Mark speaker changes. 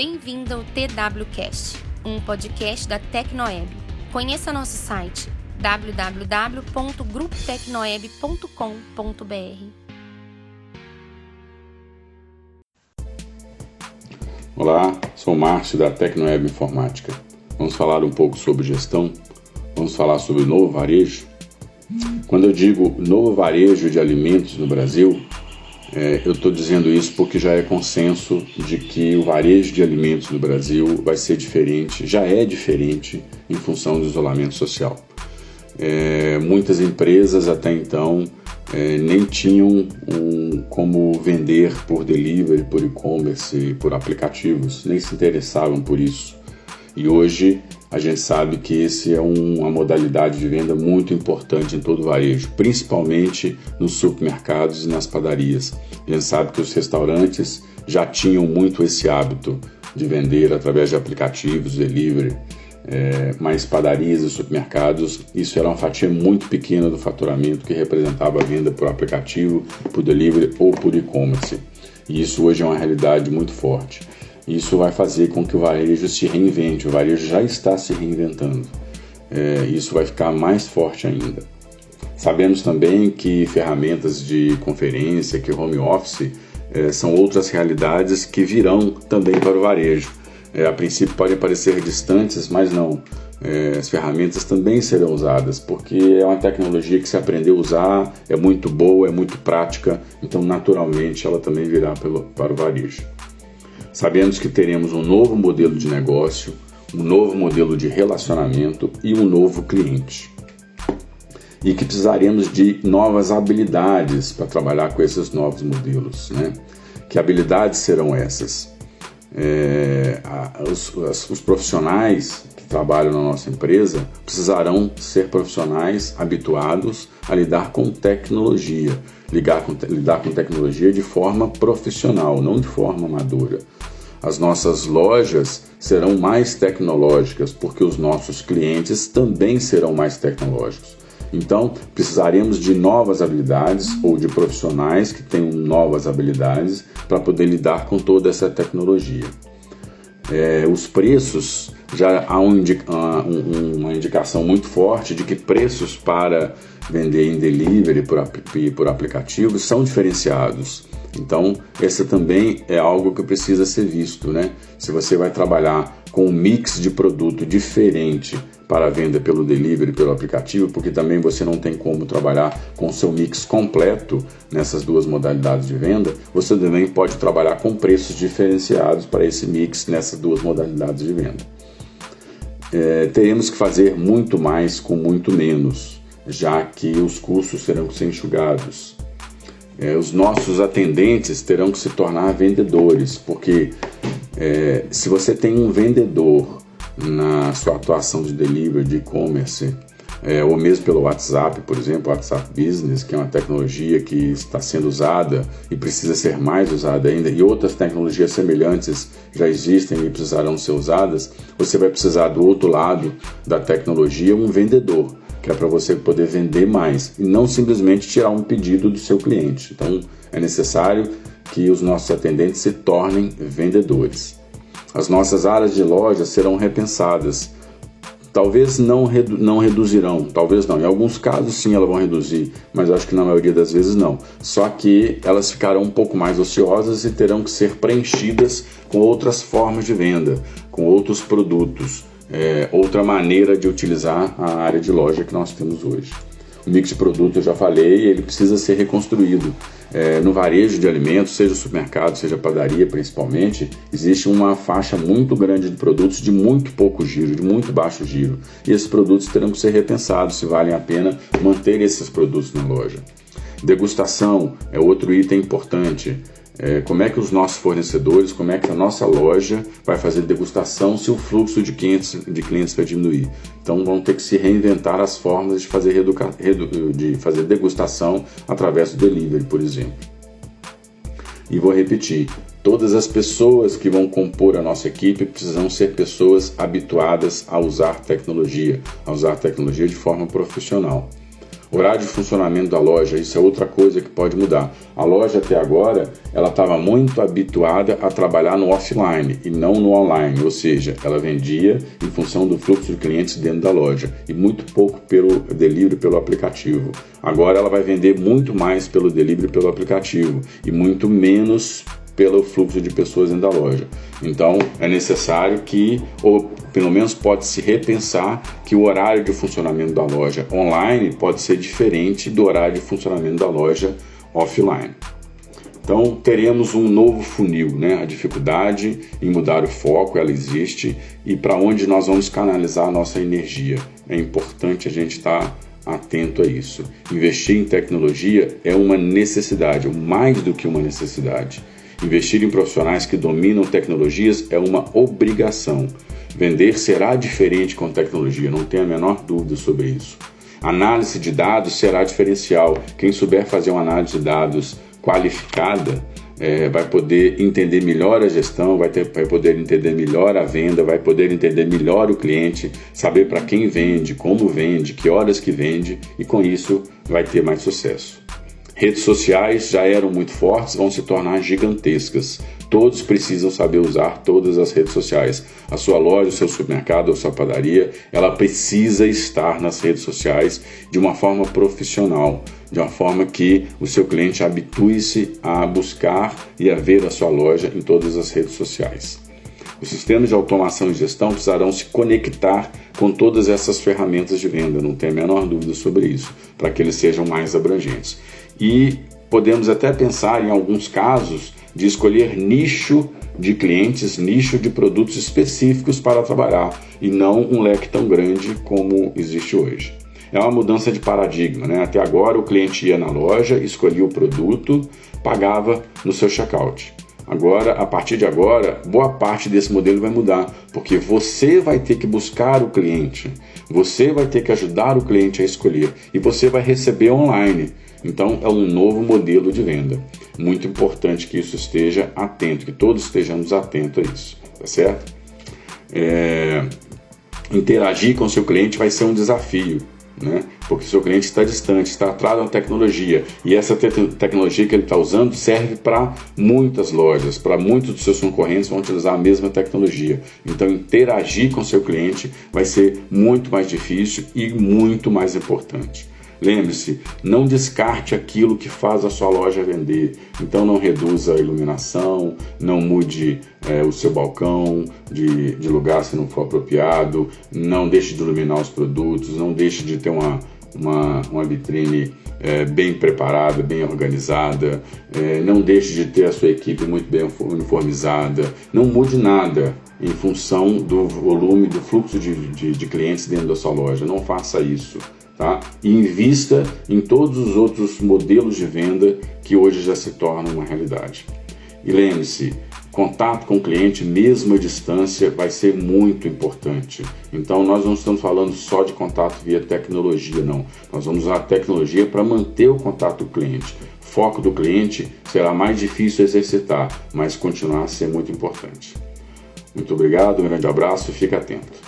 Speaker 1: Bem-vindo ao TWCast, um podcast da Tecnoeb. Conheça nosso site www.gruptecnoeb.com.br.
Speaker 2: Olá, sou Márcio da Tecnoeb Informática. Vamos falar um pouco sobre gestão, vamos falar sobre o novo varejo. Quando eu digo novo varejo de alimentos no Brasil, é, eu estou dizendo isso porque já é consenso de que o varejo de alimentos no Brasil vai ser diferente, já é diferente em função do isolamento social. É, muitas empresas até então é, nem tinham um, como vender por delivery, por e-commerce, por aplicativos, nem se interessavam por isso. E hoje a gente sabe que esse é um, uma modalidade de venda muito importante em todo o varejo, principalmente nos supermercados e nas padarias. A gente sabe que os restaurantes já tinham muito esse hábito de vender através de aplicativos, delivery, é, mas padarias e supermercados, isso era uma fatia muito pequena do faturamento que representava a venda por aplicativo, por delivery ou por e-commerce. E isso hoje é uma realidade muito forte. Isso vai fazer com que o varejo se reinvente, o varejo já está se reinventando. É, isso vai ficar mais forte ainda. Sabemos também que ferramentas de conferência, que home office, é, são outras realidades que virão também para o varejo. É, a princípio podem parecer distantes, mas não. É, as ferramentas também serão usadas, porque é uma tecnologia que se aprendeu a usar, é muito boa, é muito prática, então naturalmente ela também virá pelo, para o varejo. Sabemos que teremos um novo modelo de negócio, um novo modelo de relacionamento e um novo cliente. E que precisaremos de novas habilidades para trabalhar com esses novos modelos. Né? Que habilidades serão essas? É, os, os profissionais que trabalham na nossa empresa precisarão ser profissionais habituados a lidar com tecnologia, lidar com, lidar com tecnologia de forma profissional, não de forma amadora. As nossas lojas serão mais tecnológicas, porque os nossos clientes também serão mais tecnológicos. Então, precisaremos de novas habilidades ou de profissionais que tenham novas habilidades para poder lidar com toda essa tecnologia. É, os preços, já há um indica, uma indicação muito forte de que preços para vender em delivery por, por aplicativos são diferenciados. Então, esse também é algo que precisa ser visto, né? Se você vai trabalhar com um mix de produto diferente para venda pelo delivery, pelo aplicativo, porque também você não tem como trabalhar com o seu mix completo nessas duas modalidades de venda, você também pode trabalhar com preços diferenciados para esse mix nessas duas modalidades de venda. É, teremos que fazer muito mais com muito menos, já que os custos terão que ser enxugados. É, os nossos atendentes terão que se tornar vendedores, porque é, se você tem um vendedor na sua atuação de delivery, de e-commerce, é, ou mesmo pelo WhatsApp, por exemplo, WhatsApp Business, que é uma tecnologia que está sendo usada e precisa ser mais usada ainda, e outras tecnologias semelhantes já existem e precisarão ser usadas, você vai precisar do outro lado da tecnologia um vendedor que é para você poder vender mais e não simplesmente tirar um pedido do seu cliente. Então, é necessário que os nossos atendentes se tornem vendedores. As nossas áreas de loja serão repensadas. Talvez não, redu não reduzirão, talvez não. Em alguns casos sim elas vão reduzir, mas acho que na maioria das vezes não. Só que elas ficarão um pouco mais ociosas e terão que ser preenchidas com outras formas de venda, com outros produtos é, outra maneira de utilizar a área de loja que nós temos hoje. O mix de produto eu já falei, ele precisa ser reconstruído. É, no varejo de alimentos, seja supermercado, seja padaria principalmente, existe uma faixa muito grande de produtos de muito pouco giro, de muito baixo giro. E esses produtos terão que ser repensados se valem a pena manter esses produtos na loja. Degustação é outro item importante. É, como é que os nossos fornecedores, como é que a nossa loja vai fazer degustação se o fluxo de clientes, de clientes vai diminuir. Então vão ter que se reinventar as formas de fazer, reeduca, redu, de fazer degustação através do delivery, por exemplo. E vou repetir, todas as pessoas que vão compor a nossa equipe precisam ser pessoas habituadas a usar tecnologia, a usar tecnologia de forma profissional. Horário de funcionamento da loja, isso é outra coisa que pode mudar. A loja até agora, ela estava muito habituada a trabalhar no offline e não no online, ou seja, ela vendia em função do fluxo de clientes dentro da loja e muito pouco pelo delivery pelo aplicativo. Agora ela vai vender muito mais pelo delivery pelo aplicativo e muito menos pelo fluxo de pessoas dentro da loja. Então é necessário que, ou pelo menos pode se repensar que o horário de funcionamento da loja online pode ser diferente do horário de funcionamento da loja offline. Então teremos um novo funil, né? A dificuldade em mudar o foco, ela existe e para onde nós vamos canalizar a nossa energia. É importante a gente estar tá atento a isso. Investir em tecnologia é uma necessidade, mais do que uma necessidade. Investir em profissionais que dominam tecnologias é uma obrigação. Vender será diferente com tecnologia, não tenho a menor dúvida sobre isso. Análise de dados será diferencial. Quem souber fazer uma análise de dados qualificada é, vai poder entender melhor a gestão, vai, ter, vai poder entender melhor a venda, vai poder entender melhor o cliente, saber para quem vende, como vende, que horas que vende e com isso vai ter mais sucesso. Redes sociais já eram muito fortes, vão se tornar gigantescas. Todos precisam saber usar todas as redes sociais. A sua loja, o seu supermercado, a sua padaria, ela precisa estar nas redes sociais de uma forma profissional, de uma forma que o seu cliente habitue-se a buscar e a ver a sua loja em todas as redes sociais. Os sistemas de automação e gestão precisarão se conectar com todas essas ferramentas de venda, não tem a menor dúvida sobre isso, para que eles sejam mais abrangentes e podemos até pensar, em alguns casos, de escolher nicho de clientes, nicho de produtos específicos para trabalhar e não um leque tão grande como existe hoje. É uma mudança de paradigma, né? Até agora o cliente ia na loja, escolhia o produto, pagava no seu checkout. Agora, a partir de agora, boa parte desse modelo vai mudar, porque você vai ter que buscar o cliente, você vai ter que ajudar o cliente a escolher e você vai receber online. Então, é um novo modelo de venda. Muito importante que isso esteja atento, que todos estejamos atentos a isso, tá certo? É... Interagir com seu cliente vai ser um desafio, né? Porque seu cliente está distante, está atrás da tecnologia e essa te tecnologia que ele está usando serve para muitas lojas, para muitos dos seus concorrentes vão utilizar a mesma tecnologia. Então, interagir com seu cliente vai ser muito mais difícil e muito mais importante. Lembre-se, não descarte aquilo que faz a sua loja vender. Então não reduza a iluminação, não mude é, o seu balcão de, de lugar se não for apropriado, não deixe de iluminar os produtos, não deixe de ter uma, uma, uma vitrine é, bem preparada, bem organizada, é, não deixe de ter a sua equipe muito bem uniformizada, não mude nada em função do volume, do fluxo de, de, de clientes dentro da sua loja. Não faça isso tá? e invista em todos os outros modelos de venda que hoje já se tornam uma realidade. E lembre-se, contato com o cliente, mesmo à distância, vai ser muito importante. Então, nós não estamos falando só de contato via tecnologia, não. Nós vamos usar a tecnologia para manter o contato do cliente. Foco do cliente será mais difícil exercitar, mas continuar a ser muito importante. Muito obrigado, um grande abraço e fique atento.